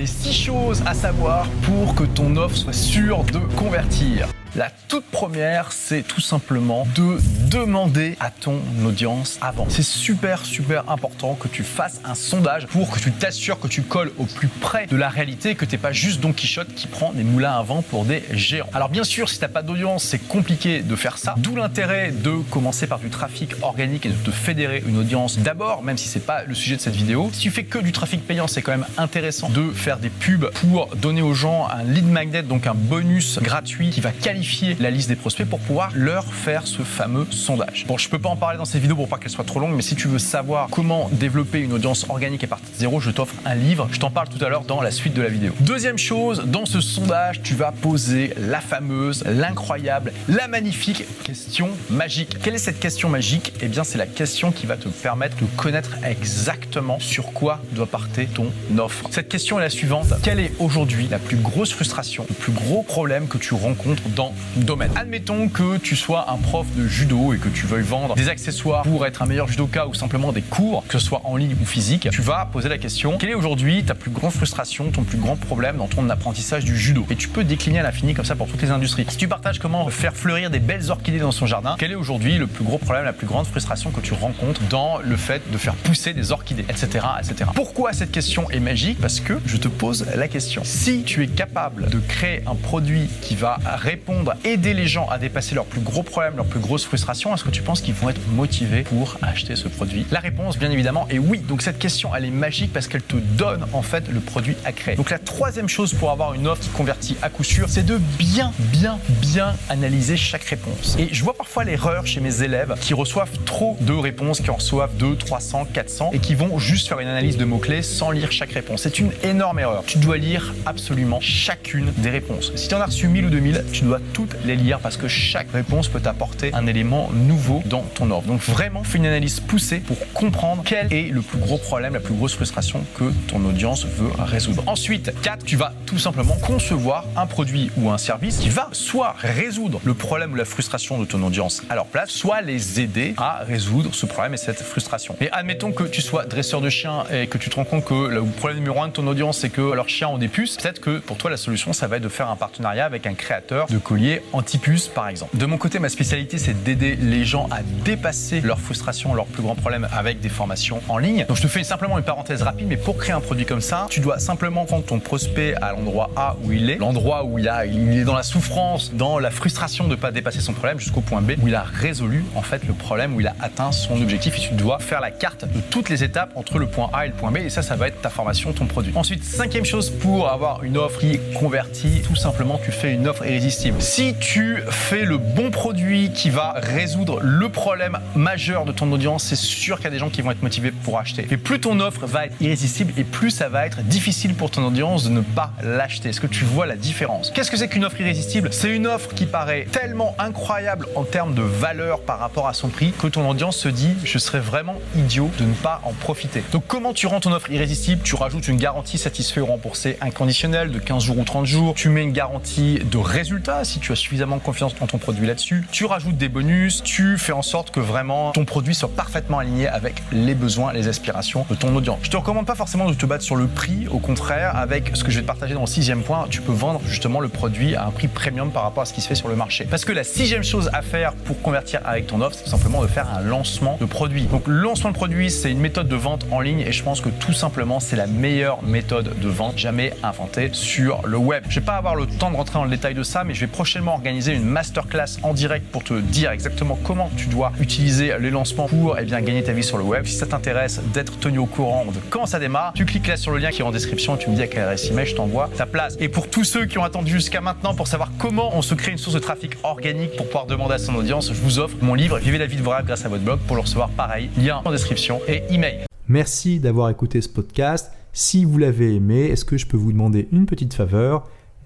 Les 6 choses à savoir pour que ton offre soit sûre de convertir. La toute première, c'est tout simplement de demander à ton audience avant. C'est super, super important que tu fasses un sondage pour que tu t'assures que tu colles au plus près de la réalité, que tu n'es pas juste Don Quichotte qui prend des moulins à vent pour des géants. Alors bien sûr, si tu n'as pas d'audience, c'est compliqué de faire ça. D'où l'intérêt de commencer par du trafic organique et de te fédérer une audience d'abord, même si c'est pas le sujet de cette vidéo. Si tu fais que du trafic payant, c'est quand même intéressant de faire des pubs pour donner aux gens un lead magnet, donc un bonus gratuit qui va qualifier la liste des prospects pour pouvoir leur faire ce fameux sondage. Bon, je peux pas en parler dans cette vidéo pour pas qu'elle soit trop longue, mais si tu veux savoir comment développer une audience organique à partir de zéro, je t'offre un livre. Je t'en parle tout à l'heure dans la suite de la vidéo. Deuxième chose, dans ce sondage, tu vas poser la fameuse, l'incroyable, la magnifique question magique. Quelle est cette question magique? Eh bien, c'est la question qui va te permettre de connaître exactement sur quoi doit partir ton offre. Cette question est la suivante. Quelle est aujourd'hui la plus grosse frustration, le plus gros problème que tu rencontres dans domaine. Admettons que tu sois un prof de judo et que tu veuilles vendre des accessoires pour être un meilleur judoka ou simplement des cours, que ce soit en ligne ou physique. Tu vas poser la question quelle est aujourd'hui ta plus grande frustration, ton plus grand problème dans ton apprentissage du judo? Et tu peux décliner à l'infini comme ça pour toutes les industries. Si tu partages comment faire fleurir des belles orchidées dans son jardin, quel est aujourd'hui le plus gros problème, la plus grande frustration que tu rencontres dans le fait de faire pousser des orchidées, etc., etc. Pourquoi cette question est magique? Parce que je te pose la question. Si tu es capable de créer un produit qui va répondre aider les gens à dépasser leurs plus gros problèmes, leurs plus grosses frustrations, est-ce que tu penses qu'ils vont être motivés pour acheter ce produit? La réponse, bien évidemment, est oui. Donc cette question, elle est magique parce qu'elle te donne en fait le produit à créer. Donc la troisième chose pour avoir une offre qui convertit à coup sûr, c'est de bien, bien, bien analyser chaque réponse. Et je vois parfois l'erreur chez mes élèves qui reçoivent trop de réponses, qui en reçoivent 2, 300, 400 et qui vont juste faire une analyse de mots-clés sans lire chaque réponse. C'est une énorme erreur. Tu dois lire absolument chacune des réponses. Si tu en as reçu 1000 ou 2000, tu dois toutes les lire parce que chaque réponse peut t'apporter un élément nouveau dans ton offre. Donc vraiment, fais une analyse poussée pour comprendre quel est le plus gros problème, la plus grosse frustration que ton audience veut résoudre. Ensuite, 4, tu vas tout simplement concevoir un produit ou un service qui va soit résoudre le problème ou la frustration de ton audience à leur place, soit les aider à résoudre ce problème et cette frustration. Et admettons que tu sois dresseur de chiens et que tu te rends compte que le problème numéro un de ton audience, c'est que leurs chiens ont des puces. Peut-être que pour toi, la solution, ça va être de faire un partenariat avec un créateur de colis anti-puce par exemple. De mon côté, ma spécialité c'est d'aider les gens à dépasser leurs frustrations, leurs plus grands problèmes avec des formations en ligne. Donc je te fais simplement une parenthèse rapide, mais pour créer un produit comme ça, tu dois simplement prendre ton prospect à l'endroit A où il est, l'endroit où il, a, il est dans la souffrance, dans la frustration de ne pas dépasser son problème jusqu'au point B où il a résolu en fait le problème, où il a atteint son objectif et tu dois faire la carte de toutes les étapes entre le point A et le point B et ça, ça va être ta formation, ton produit. Ensuite, cinquième chose pour avoir une offre qui convertit, tout simplement tu fais une offre irrésistible. Si tu fais le bon produit qui va résoudre le problème majeur de ton audience, c'est sûr qu'il y a des gens qui vont être motivés pour acheter. Et plus ton offre va être irrésistible et plus ça va être difficile pour ton audience de ne pas l'acheter. Est-ce que tu vois la différence? Qu'est-ce que c'est qu'une offre irrésistible? C'est une offre qui paraît tellement incroyable en termes de valeur par rapport à son prix que ton audience se dit je serais vraiment idiot de ne pas en profiter. Donc comment tu rends ton offre irrésistible? Tu rajoutes une garantie satisfait ou remboursée inconditionnelle de 15 jours ou 30 jours. Tu mets une garantie de résultat si tu as suffisamment confiance en ton produit là-dessus. Tu rajoutes des bonus, tu fais en sorte que vraiment ton produit soit parfaitement aligné avec les besoins, les aspirations de ton audience. Je te recommande pas forcément de te battre sur le prix, au contraire, avec ce que je vais te partager dans le sixième point, tu peux vendre justement le produit à un prix premium par rapport à ce qui se fait sur le marché. Parce que la sixième chose à faire pour convertir avec ton offre, c'est tout simplement de faire un lancement de produit. Donc lancement de produit, c'est une méthode de vente en ligne et je pense que tout simplement c'est la meilleure méthode de vente jamais inventée sur le web. Je vais pas avoir le temps de rentrer dans le détail de ça, mais je vais prochainement organiser une masterclass en direct pour te dire exactement comment tu dois utiliser les lancements pour eh bien, gagner ta vie sur le web. Si ça t'intéresse d'être tenu au courant de comment ça démarre, tu cliques là sur le lien qui est en description et tu me dis à quelle adresse email je t'envoie ta place. Et pour tous ceux qui ont attendu jusqu'à maintenant pour savoir comment on se crée une source de trafic organique pour pouvoir demander à son audience, je vous offre mon livre Vivez la vie de vos rêves grâce à votre blog pour le recevoir pareil, lien en description et email. Merci d'avoir écouté ce podcast. Si vous l'avez aimé, est-ce que je peux vous demander une petite faveur?